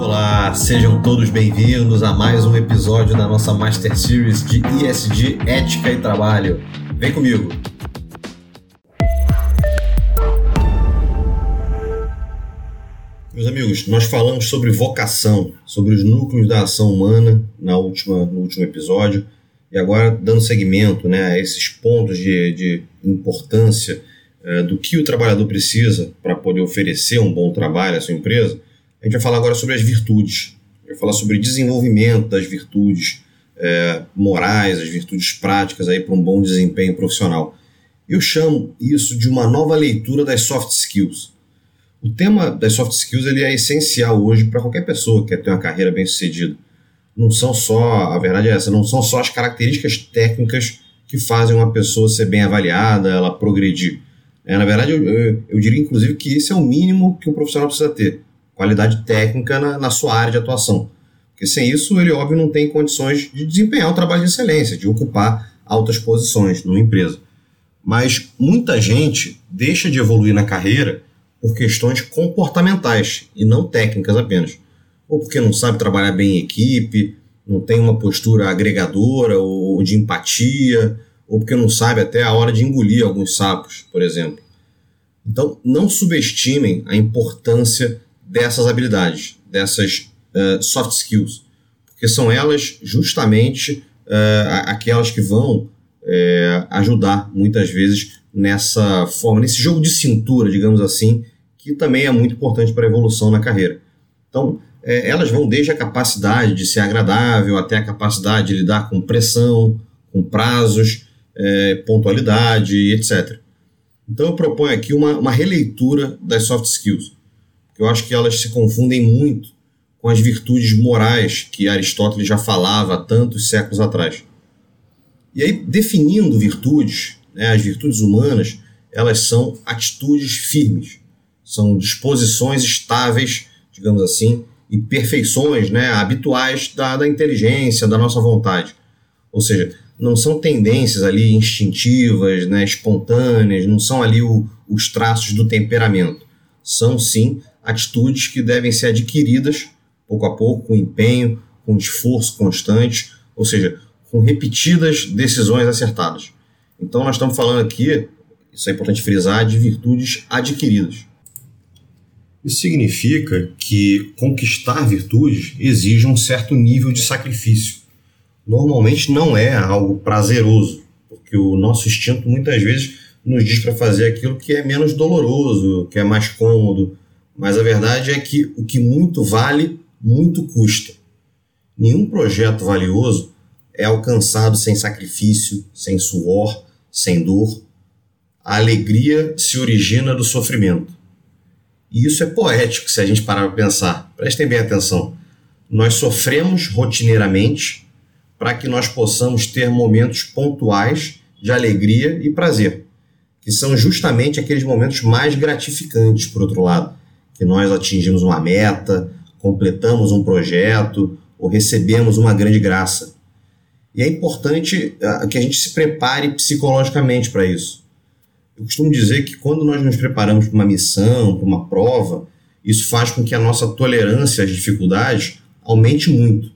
Olá, sejam todos bem-vindos a mais um episódio da nossa Master Series de ESG Ética e Trabalho. Vem comigo! Meus amigos, nós falamos sobre vocação, sobre os núcleos da ação humana na última, no último episódio, e agora dando seguimento né, a esses pontos de, de importância é, do que o trabalhador precisa para poder oferecer um bom trabalho à sua empresa, a gente vai falar agora sobre as virtudes. Vai falar sobre desenvolvimento das virtudes é, morais, as virtudes práticas aí para um bom desempenho profissional. Eu chamo isso de uma nova leitura das soft skills. O tema das soft skills ele é essencial hoje para qualquer pessoa que quer ter uma carreira bem sucedida. Não são só, a verdade é essa, não são só as características técnicas que fazem uma pessoa ser bem avaliada, ela progredir. É, na verdade, eu, eu, eu, diria inclusive que esse é o mínimo que um profissional precisa ter: qualidade técnica na, na sua área de atuação. Porque sem isso, ele, óbvio, não tem condições de desempenhar um trabalho de excelência, de ocupar altas posições numa empresa. Mas muita gente deixa de evoluir na carreira por questões comportamentais e não técnicas apenas. Ou porque não sabe trabalhar bem em equipe, não tem uma postura agregadora ou de empatia, ou porque não sabe até a hora de engolir alguns sapos, por exemplo. Então, não subestimem a importância dessas habilidades, dessas uh, soft skills, porque são elas justamente uh, aquelas que vão uh, ajudar muitas vezes nessa forma, nesse jogo de cintura, digamos assim, que também é muito importante para a evolução na carreira. Então, elas vão desde a capacidade de ser agradável até a capacidade de lidar com pressão, com prazos, pontualidade, etc. Então eu proponho aqui uma, uma releitura das soft skills, eu acho que elas se confundem muito com as virtudes morais que Aristóteles já falava há tantos séculos atrás. E aí, definindo virtudes, né, as virtudes humanas, elas são atitudes firmes, são disposições estáveis, digamos assim, e perfeições né, habituais da, da inteligência, da nossa vontade. Ou seja, não são tendências ali instintivas, né, espontâneas, não são ali o, os traços do temperamento. São sim atitudes que devem ser adquiridas pouco a pouco, com empenho, com esforço constante, ou seja, com repetidas decisões acertadas. Então, nós estamos falando aqui, isso é importante frisar, de virtudes adquiridas. Isso significa que conquistar virtudes exige um certo nível de sacrifício. Normalmente não é algo prazeroso, porque o nosso instinto muitas vezes nos diz para fazer aquilo que é menos doloroso, que é mais cômodo, mas a verdade é que o que muito vale, muito custa. Nenhum projeto valioso é alcançado sem sacrifício, sem suor, sem dor. A alegria se origina do sofrimento. E isso é poético se a gente parar para pensar. Prestem bem atenção. Nós sofremos rotineiramente para que nós possamos ter momentos pontuais de alegria e prazer, que são justamente aqueles momentos mais gratificantes, por outro lado, que nós atingimos uma meta, completamos um projeto ou recebemos uma grande graça. E é importante ah, que a gente se prepare psicologicamente para isso. Eu costumo dizer que quando nós nos preparamos para uma missão, para uma prova, isso faz com que a nossa tolerância às dificuldades aumente muito.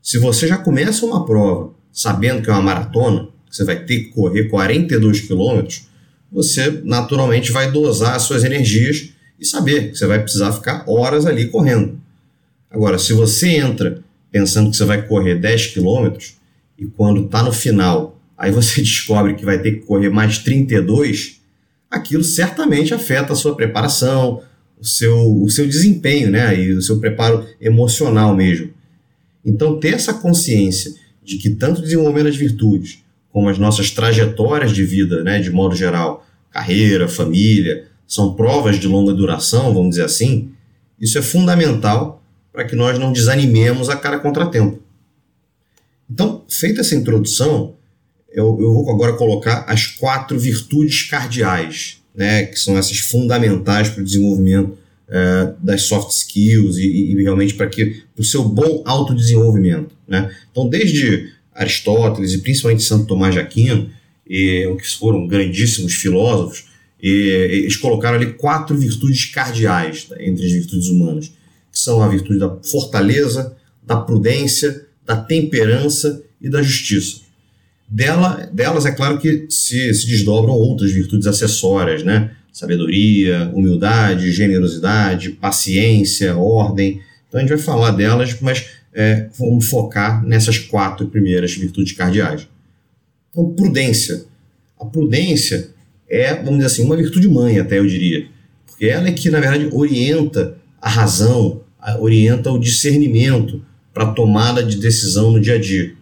Se você já começa uma prova sabendo que é uma maratona, que você vai ter que correr 42 quilômetros, você naturalmente vai dosar as suas energias e saber que você vai precisar ficar horas ali correndo. Agora, se você entra pensando que você vai correr 10 quilômetros e quando está no final, aí você descobre que vai ter que correr mais 32, aquilo certamente afeta a sua preparação, o seu, o seu desempenho, né? E o seu preparo emocional mesmo. Então, ter essa consciência de que tanto desenvolvendo as virtudes, como as nossas trajetórias de vida, né, de modo geral, carreira, família, são provas de longa duração, vamos dizer assim, isso é fundamental para que nós não desanimemos a cada contratempo. Então, feita essa introdução, eu, eu vou agora colocar as quatro virtudes cardeais, né, que são essas fundamentais para o desenvolvimento é, das soft skills e, e realmente para que o seu bom autodesenvolvimento. Né? Então, desde Aristóteles e principalmente Santo Tomás de Aquino, e, que foram grandíssimos filósofos, e, eles colocaram ali quatro virtudes cardeais tá, entre as virtudes humanas. que são a virtude da fortaleza, da prudência, da temperança e da justiça. Dela, delas, é claro que se, se desdobram outras virtudes acessórias, né? Sabedoria, humildade, generosidade, paciência, ordem. Então a gente vai falar delas, mas é, vamos focar nessas quatro primeiras virtudes cardeais. Então, prudência. A prudência é, vamos dizer assim, uma virtude mãe, até eu diria. Porque ela é que, na verdade, orienta a razão, orienta o discernimento para a tomada de decisão no dia a dia.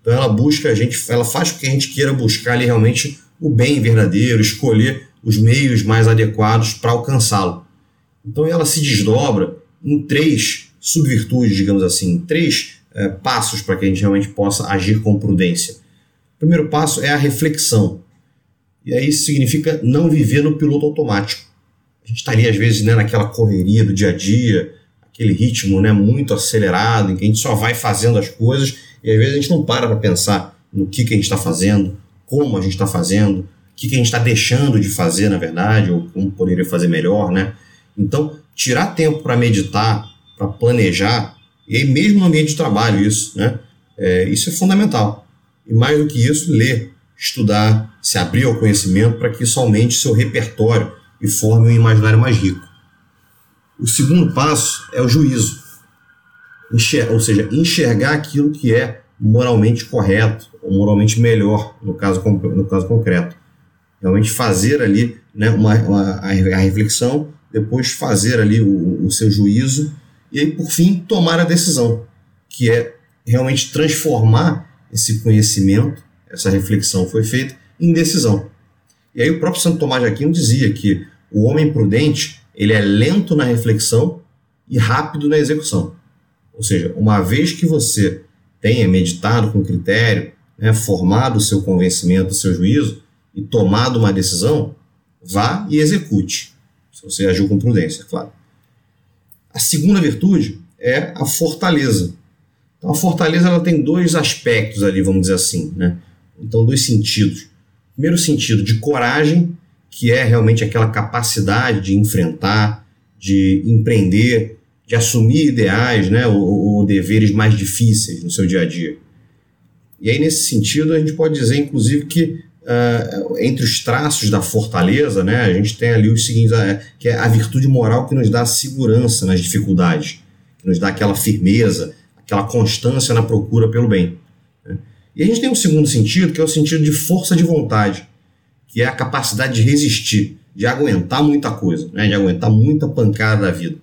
Então ela busca a gente, ela faz com que a gente queira buscar ali realmente o bem verdadeiro, escolher os meios mais adequados para alcançá-lo. Então ela se desdobra em três subvirtudes, digamos assim, três é, passos para que a gente realmente possa agir com prudência. O primeiro passo é a reflexão. E aí isso significa não viver no piloto automático. A gente estaria, às vezes, né, naquela correria do dia a dia, aquele ritmo né, muito acelerado, em que a gente só vai fazendo as coisas e às vezes a gente não para para pensar no que, que a gente está fazendo, como a gente está fazendo, o que, que a gente está deixando de fazer, na verdade, ou como poderia fazer melhor, né? Então, tirar tempo para meditar, para planejar, e aí mesmo no ambiente de trabalho isso, né? É, isso é fundamental. E mais do que isso, ler, estudar, se abrir ao conhecimento para que isso aumente seu repertório e forme um imaginário mais rico. O segundo passo é o juízo, ou seja, enxergar aquilo que é moralmente correto ou moralmente melhor no caso, no caso concreto. Realmente fazer ali né, uma, uma a reflexão, depois fazer ali o, o seu juízo e aí, por fim, tomar a decisão, que é realmente transformar esse conhecimento, essa reflexão foi feita, em decisão. E aí o próprio Santo Tomás de Aquino dizia que o homem prudente ele é lento na reflexão e rápido na execução. Ou seja, uma vez que você tenha meditado com critério, né, formado o seu convencimento, o seu juízo e tomado uma decisão, vá e execute. Se você agiu com prudência, claro. A segunda virtude é a fortaleza. Então, a fortaleza ela tem dois aspectos ali, vamos dizer assim, né? Então, dois sentidos. Primeiro sentido de coragem que é realmente aquela capacidade de enfrentar, de empreender, de assumir ideais né, ou, ou, deveres mais difíceis no seu dia a dia. E aí, nesse sentido, a gente pode dizer, inclusive, que uh, entre os traços da fortaleza, né, a gente tem ali os seguintes, uh, que é a virtude moral que nos dá segurança nas dificuldades, que nos dá aquela firmeza, aquela constância na procura pelo bem. Né? E a gente tem um segundo sentido, que é o sentido de força de vontade, que é a capacidade de resistir, de aguentar muita coisa, né? de aguentar muita pancada da vida.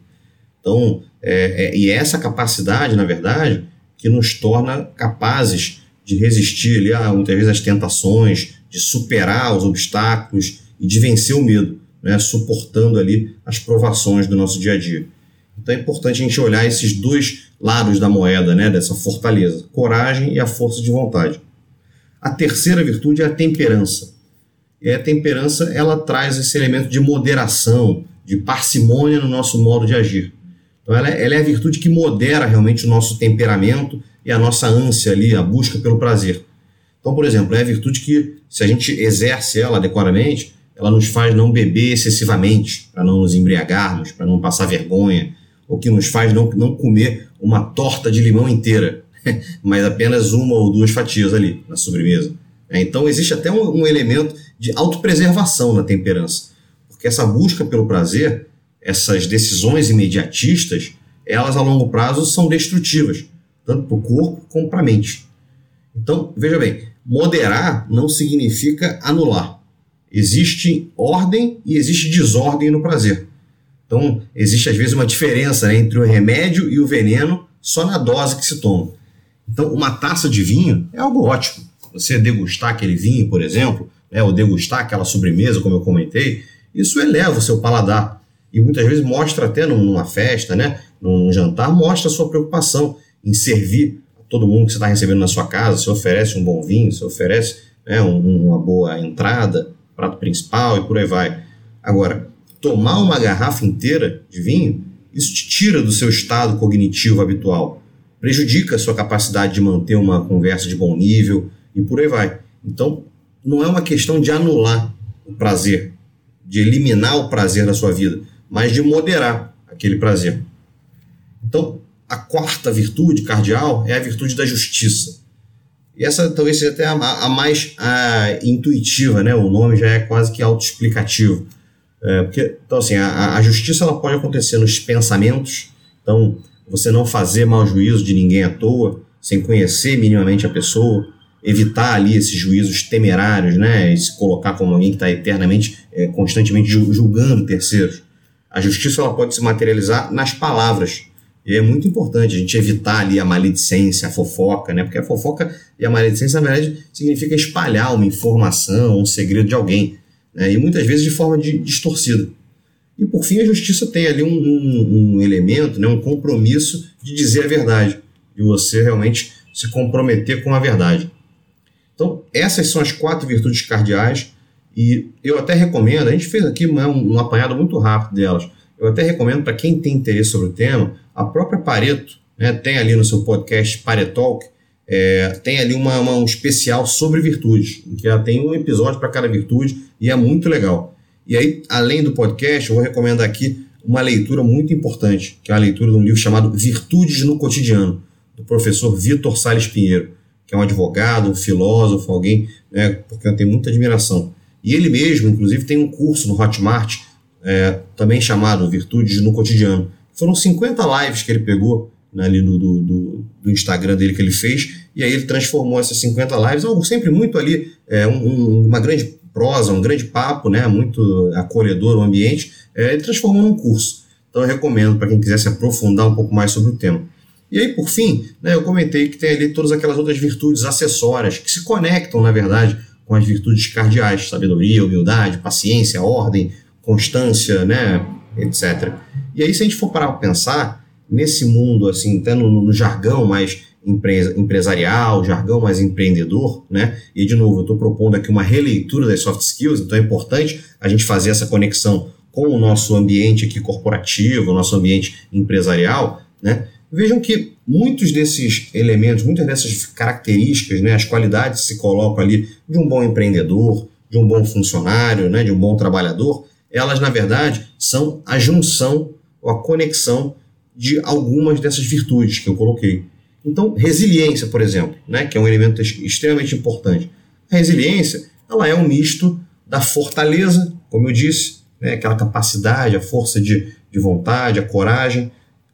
Então, é, é, e é essa capacidade, na verdade, que nos torna capazes de resistir ali, a, muitas vezes às tentações, de superar os obstáculos e de vencer o medo, né? suportando ali as provações do nosso dia a dia. Então é importante a gente olhar esses dois lados da moeda, né? dessa fortaleza, coragem e a força de vontade. A terceira virtude é a temperança. E a temperança ela traz esse elemento de moderação, de parcimônia no nosso modo de agir. Então ela é, ela é a virtude que modera realmente o nosso temperamento e a nossa ânsia ali, a busca pelo prazer. Então, por exemplo, é a virtude que, se a gente exerce ela adequadamente, ela nos faz não beber excessivamente, para não nos embriagarmos, para não passar vergonha, ou que nos faz não, não comer uma torta de limão inteira, mas apenas uma ou duas fatias ali na sobremesa. É, então existe até um, um elemento de autopreservação na temperança, porque essa busca pelo prazer, essas decisões imediatistas, elas a longo prazo são destrutivas, tanto para o corpo como para a mente. Então, veja bem, moderar não significa anular. Existe ordem e existe desordem no prazer. Então, existe às vezes uma diferença né, entre o remédio e o veneno só na dose que se toma. Então, uma taça de vinho é algo ótimo você degustar aquele vinho, por exemplo, né, ou degustar aquela sobremesa, como eu comentei, isso eleva o seu paladar. E muitas vezes mostra até numa festa, né, num jantar, mostra a sua preocupação em servir a todo mundo que você está recebendo na sua casa. Você oferece um bom vinho, você oferece né, um, uma boa entrada, prato principal e por aí vai. Agora, tomar uma garrafa inteira de vinho, isso te tira do seu estado cognitivo habitual, prejudica a sua capacidade de manter uma conversa de bom nível, e por aí vai. Então, não é uma questão de anular o prazer, de eliminar o prazer da sua vida, mas de moderar aquele prazer. Então, a quarta virtude cardial é a virtude da justiça. E essa talvez seja até a, a mais a, intuitiva, né? O nome já é quase que autoexplicativo. É, porque, então, assim, a, a justiça ela pode acontecer nos pensamentos, então, você não fazer mau juízo de ninguém à toa, sem conhecer minimamente a pessoa, evitar ali esses juízos temerários, né? E se colocar como alguém que está eternamente, é, constantemente julgando terceiros. A justiça ela pode se materializar nas palavras. E é muito importante a gente evitar ali a maledicência, a fofoca, né? Porque a fofoca e a maledicência, na verdade, significa espalhar uma informação, um segredo de alguém. Né? E muitas vezes de forma de, distorcida. E por fim, a justiça tem ali um, um, um elemento, né? um compromisso de dizer a verdade, de você realmente se comprometer com a verdade. Então, essas são as quatro virtudes cardeais e eu até recomendo, a gente fez aqui um, um apanhado muito rápido delas, eu até recomendo para quem tem interesse sobre o tema, a própria Pareto, né, tem ali no seu podcast Paretalk, é, tem ali uma, uma, um especial sobre virtudes, em que ela tem um episódio para cada virtude e é muito legal. E aí, além do podcast, eu vou recomendar aqui uma leitura muito importante, que é a leitura de um livro chamado Virtudes no Cotidiano, do professor Vitor Sales Pinheiro, que é um advogado, um filósofo, alguém né, porque eu tenho muita admiração. E ele mesmo, inclusive, tem um curso no Hotmart, é, também chamado Virtudes no Cotidiano. Foram 50 lives que ele pegou né, ali do, do, do, Instagram dele que ele fez, e aí ele transformou essas 50 lives, algo sempre muito ali, é, um, uma grande prosa, um grande papo, né, muito acolhedor o ambiente, é, ele transformou num curso. Então eu recomendo para quem quiser se aprofundar um pouco mais sobre o tema. E aí, por fim, né, eu comentei que tem ali todas aquelas outras virtudes acessórias que se conectam, na verdade, com as virtudes cardeais, sabedoria, humildade, paciência, ordem, constância, né, etc. E aí, se a gente for parar para pensar, nesse mundo, assim, até no, no jargão mais empresa, empresarial, jargão mais empreendedor, né? E de novo, eu estou propondo aqui uma releitura das soft skills, então é importante a gente fazer essa conexão com o nosso ambiente aqui corporativo, o nosso ambiente empresarial, né? Vejam que muitos desses elementos, muitas dessas características, né, as qualidades se colocam ali de um bom empreendedor, de um bom funcionário, né, de um bom trabalhador, elas, na verdade, são a junção ou a conexão de algumas dessas virtudes que eu coloquei. Então, resiliência, por exemplo, né, que é um elemento extremamente importante. A resiliência ela é um misto da fortaleza, como eu disse, né, aquela capacidade, a força de, de vontade, a coragem,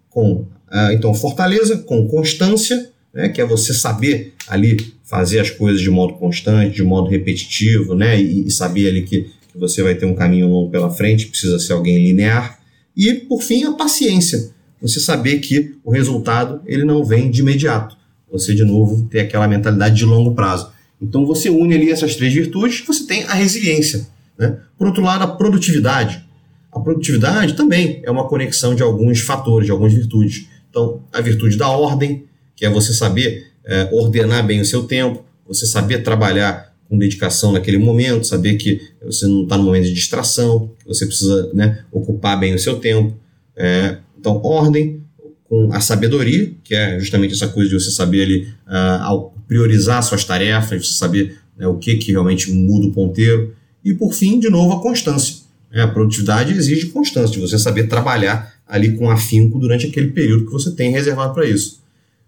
com ah, então, fortaleza com constância, né, que é você saber ali fazer as coisas de modo constante, de modo repetitivo, né, e, e saber ali que, que você vai ter um caminho longo pela frente, precisa ser alguém linear. E, por fim, a paciência. Você saber que o resultado ele não vem de imediato. Você, de novo, ter aquela mentalidade de longo prazo. Então, você une ali essas três virtudes, você tem a resiliência. Né? Por outro lado, a produtividade. A produtividade também é uma conexão de alguns fatores, de algumas virtudes. Então, a virtude da ordem, que é você saber é, ordenar bem o seu tempo, você saber trabalhar com dedicação naquele momento, saber que você não está no momento de distração, que você precisa né, ocupar bem o seu tempo. É, então, ordem com a sabedoria, que é justamente essa coisa de você saber ali, uh, priorizar suas tarefas, você saber né, o que, que realmente muda o ponteiro. E, por fim, de novo, a constância. É, a produtividade exige constância, de você saber trabalhar ali com afinco durante aquele período que você tem reservado para isso.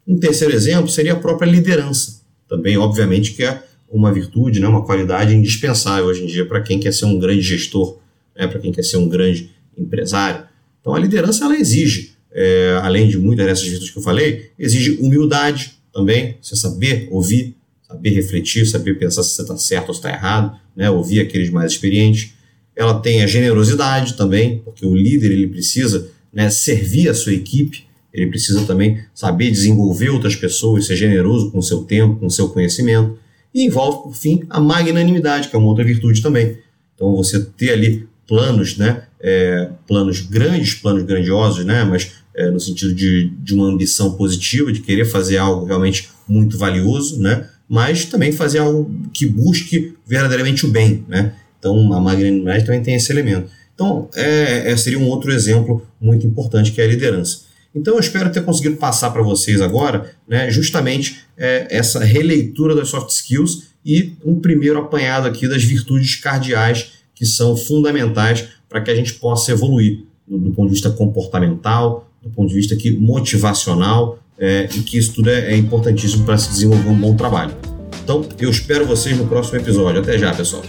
Um terceiro exemplo seria a própria liderança. Também, obviamente, que é uma virtude, né, uma qualidade indispensável hoje em dia para quem quer ser um grande gestor, né, para quem quer ser um grande empresário. Então, a liderança ela exige, é, além de muitas dessas virtudes que eu falei, exige humildade também, você saber ouvir, saber refletir, saber pensar se você está certo ou se está errado, né, ouvir aqueles mais experientes. Ela tem a generosidade também, porque o líder ele precisa né, servir a sua equipe, ele precisa também saber desenvolver outras pessoas, ser generoso com o seu tempo, com o seu conhecimento. E envolve, por fim, a magnanimidade, que é uma outra virtude também. Então, você ter ali planos, né, é, planos grandes, planos grandiosos, né, mas é, no sentido de, de uma ambição positiva, de querer fazer algo realmente muito valioso, né, mas também fazer algo que busque verdadeiramente o bem. Né? Então, a magnanimidade também tem esse elemento. Então, é, é, seria um outro exemplo muito importante que é a liderança. Então, eu espero ter conseguido passar para vocês agora né, justamente é, essa releitura das soft skills e um primeiro apanhado aqui das virtudes cardeais que são fundamentais para que a gente possa evoluir do, do ponto de vista comportamental, do ponto de vista aqui motivacional, é, e que isso tudo é, é importantíssimo para se desenvolver um bom trabalho. Então, eu espero vocês no próximo episódio. Até já, pessoal.